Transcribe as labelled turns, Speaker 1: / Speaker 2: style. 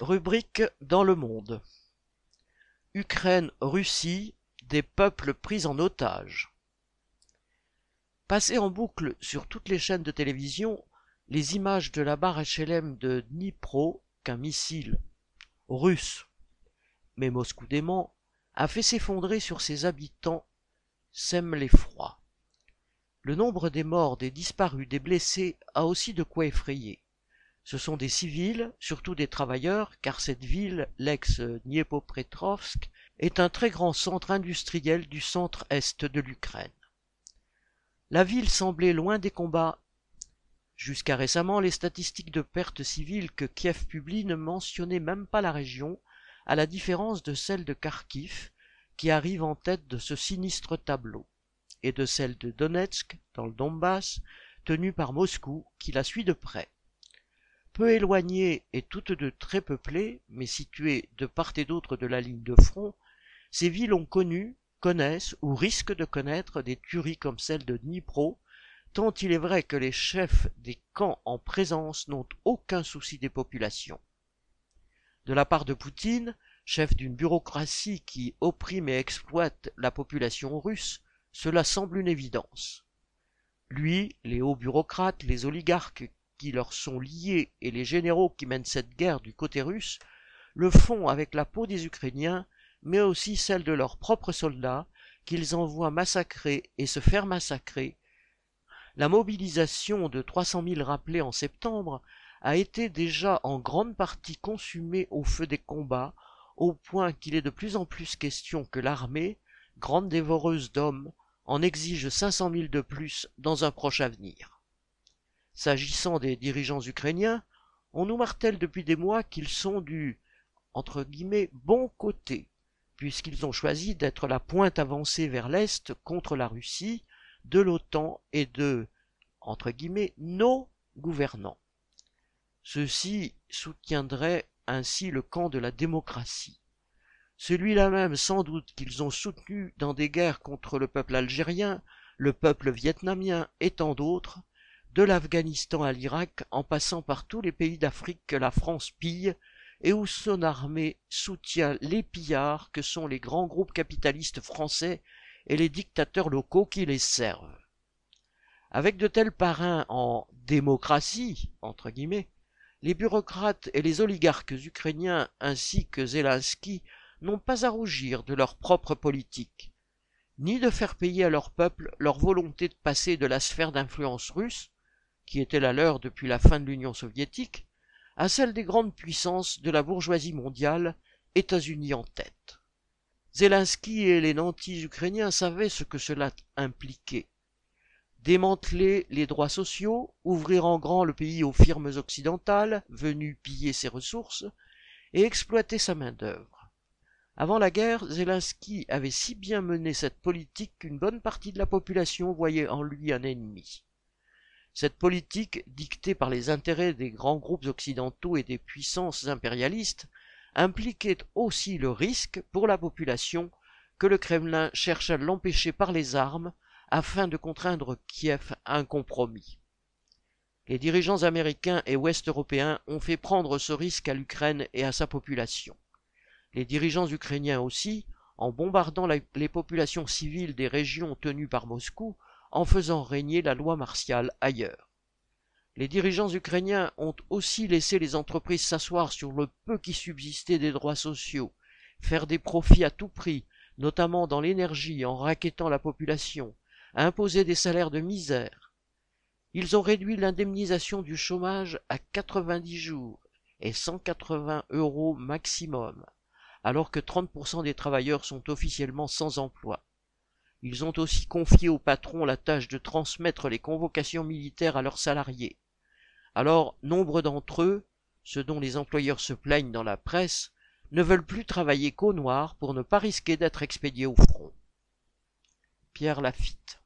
Speaker 1: Rubrique dans le monde. Ukraine, Russie, des peuples pris en otage. Passées en boucle sur toutes les chaînes de télévision, les images de la barre HLM de Dnipro qu'un missile russe, mais Moscou dément, a fait s'effondrer sur ses habitants, sème l'effroi. Le nombre des morts, des disparus, des blessés a aussi de quoi effrayer. Ce sont des civils, surtout des travailleurs, car cette ville, l'ex-Dniepopetrovsk, est un très grand centre industriel du centre-est de l'Ukraine. La ville semblait loin des combats. Jusqu'à récemment, les statistiques de pertes civiles que Kiev publie ne mentionnaient même pas la région, à la différence de celle de Kharkiv, qui arrive en tête de ce sinistre tableau, et de celle de Donetsk, dans le Donbass, tenue par Moscou, qui la suit de près. Peu éloignées et toutes deux très peuplées, mais situées de part et d'autre de la ligne de front, ces villes ont connu, connaissent ou risquent de connaître des tueries comme celle de Dnipro, tant il est vrai que les chefs des camps en présence n'ont aucun souci des populations. De la part de Poutine, chef d'une bureaucratie qui opprime et exploite la population russe, cela semble une évidence. Lui, les hauts bureaucrates, les oligarques qui leur sont liés et les généraux qui mènent cette guerre du côté russe le font avec la peau des Ukrainiens, mais aussi celle de leurs propres soldats, qu'ils envoient massacrer et se faire massacrer. La mobilisation de 300 000 rappelés en septembre a été déjà en grande partie consumée au feu des combats, au point qu'il est de plus en plus question que l'armée, grande dévoreuse d'hommes, en exige 500 000 de plus dans un proche avenir. S'agissant des dirigeants ukrainiens, on nous martèle depuis des mois qu'ils sont du bon côté, puisqu'ils ont choisi d'être la pointe avancée vers l'Est contre la Russie, de l'OTAN et de nos gouvernants. Ceux-ci soutiendraient ainsi le camp de la démocratie. Celui-là même sans doute qu'ils ont soutenu dans des guerres contre le peuple algérien, le peuple vietnamien et tant d'autres, de l'Afghanistan à l'Irak en passant par tous les pays d'Afrique que la France pille et où son armée soutient les pillards que sont les grands groupes capitalistes français et les dictateurs locaux qui les servent. Avec de tels parrains en démocratie, entre guillemets, les bureaucrates et les oligarques ukrainiens ainsi que Zelensky n'ont pas à rougir de leur propre politique, ni de faire payer à leur peuple leur volonté de passer de la sphère d'influence russe qui était la leur depuis la fin de l'Union soviétique, à celle des grandes puissances de la bourgeoisie mondiale, États-Unis en tête. Zelensky et les nantis ukrainiens savaient ce que cela impliquait. Démanteler les droits sociaux, ouvrir en grand le pays aux firmes occidentales venues piller ses ressources et exploiter sa main-d'œuvre. Avant la guerre, Zelensky avait si bien mené cette politique qu'une bonne partie de la population voyait en lui un ennemi. Cette politique, dictée par les intérêts des grands groupes occidentaux et des puissances impérialistes, impliquait aussi le risque pour la population que le Kremlin cherche à l'empêcher par les armes afin de contraindre Kiev à un compromis. Les dirigeants américains et ouest-européens ont fait prendre ce risque à l'Ukraine et à sa population. Les dirigeants ukrainiens aussi, en bombardant les populations civiles des régions tenues par Moscou, en faisant régner la loi martiale ailleurs. Les dirigeants ukrainiens ont aussi laissé les entreprises s'asseoir sur le peu qui subsistait des droits sociaux, faire des profits à tout prix, notamment dans l'énergie en raquettant la population, imposer des salaires de misère. Ils ont réduit l'indemnisation du chômage à 90 jours et 180 euros maximum, alors que 30% des travailleurs sont officiellement sans emploi. Ils ont aussi confié au patron la tâche de transmettre les convocations militaires à leurs salariés. Alors, nombre d'entre eux, ce dont les employeurs se plaignent dans la presse, ne veulent plus travailler qu'au noir pour ne pas risquer d'être expédiés au front. Pierre Lafitte